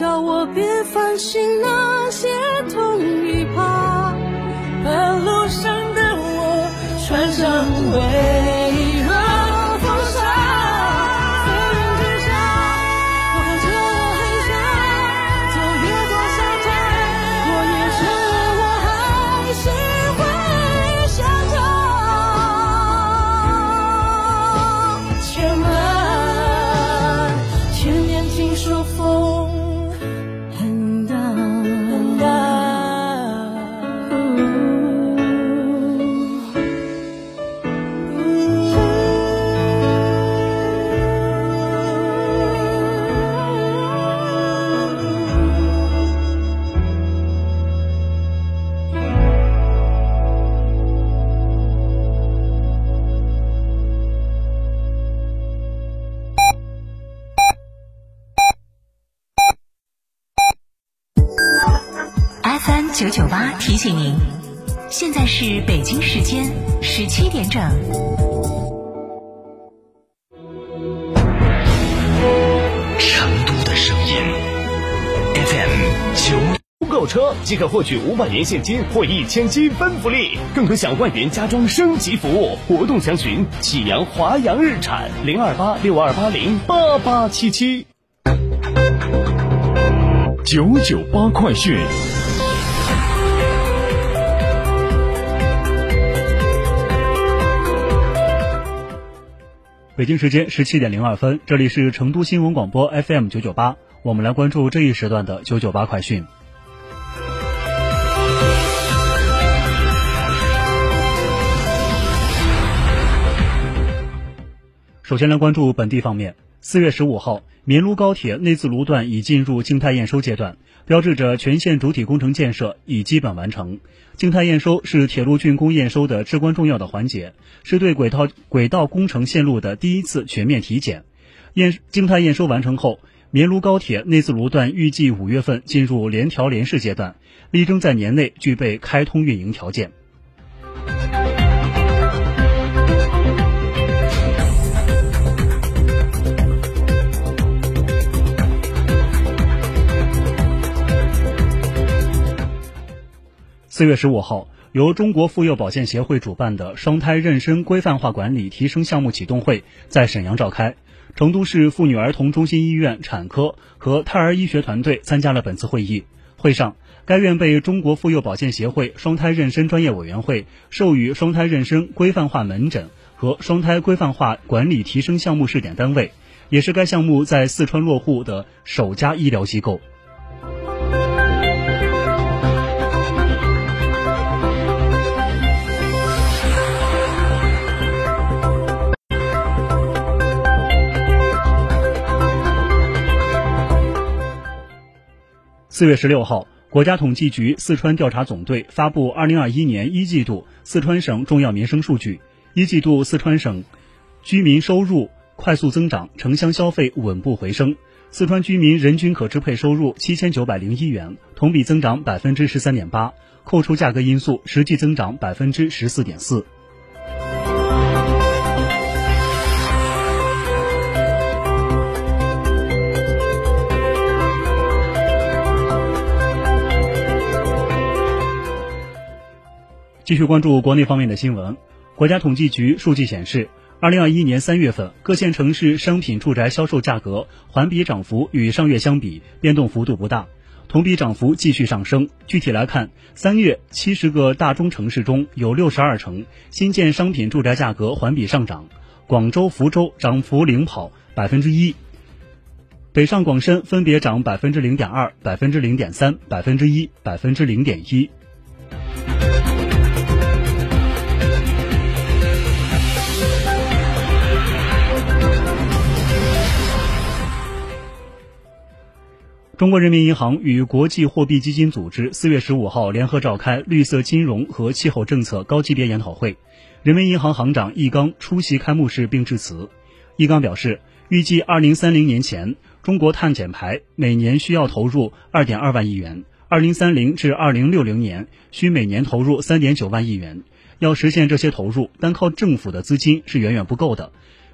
叫我别烦心那些痛与怕。半路上的我，穿上盔 FM 九九八提醒您，现在是北京时间十七点整。成都的声音，FM 九。购车即可获取五百元现金或一千积分福利，更可享万元家装升级服务。活动详询启阳华阳日产零二八六二八零八八七七。九九八快讯。北京时间十七点零二分，这里是成都新闻广播 FM 九九八，我们来关注这一时段的九九八快讯。首先来关注本地方面。四月十五号，绵卢高铁内自泸段已进入静态验收阶段，标志着全线主体工程建设已基本完成。静态验收是铁路竣工验收的至关重要的环节，是对轨道轨道工程线路的第一次全面体检。验静态验收完成后，绵卢高铁内自泸段预计五月份进入联调联试阶段，力争在年内具备开通运营条件。四月十五号，由中国妇幼保健协会主办的双胎妊娠规范化管理提升项目启动会在沈阳召开。成都市妇女儿童中心医院产科和胎儿医学团队参加了本次会议。会上，该院被中国妇幼保健协会双胎妊娠专业委员会授予双胎妊娠规范化门诊和双胎规范化管理提升项目试点单位，也是该项目在四川落户的首家医疗机构。四月十六号，国家统计局四川调查总队发布二零二一年一季度四川省重要民生数据。一季度四川省居民收入快速增长，城乡消费稳步回升。四川居民人均可支配收入七千九百零一元，同比增长百分之十三点八，扣除价格因素，实际增长百分之十四点四。继续关注国内方面的新闻。国家统计局数据显示，二零二一年三月份各县城市商品住宅销售价格环比涨幅与上月相比变动幅度不大，同比涨幅继续上升。具体来看，三月七十个大中城市中有六十二城新建商品住宅价格环比上涨，广州、福州涨幅领跑百分之一，北上广深分别涨百分之零点二、百分之零点三、百分之一、百分之零点一。中国人民银行与国际货币基金组织四月十五号联合召开绿色金融和气候政策高级别研讨会，人民银行行长易纲出席开幕式并致辞。易纲表示，预计二零三零年前，中国碳减排每年需要投入二点二万亿元，二零三零至二零六零年需每年投入三点九万亿元。要实现这些投入，单靠政府的资金是远远不够的。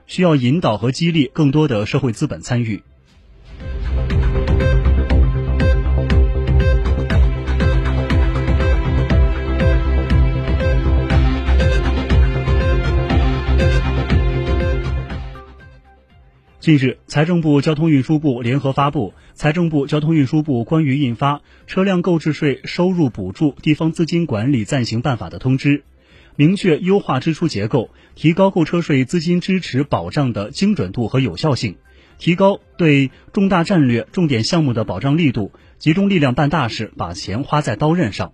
需要引导和激励更多的社会资本参与。近日，财政部、交通运输部联合发布《财政部、交通运输部关于印发《车辆购置税收入补助地方资金管理暂行办法》的通知》，明确优化支出结构，提高购车税资金支持保障的精准度和有效性，提高对重大战略重点项目的保障力度，集中力量办大事，把钱花在刀刃上。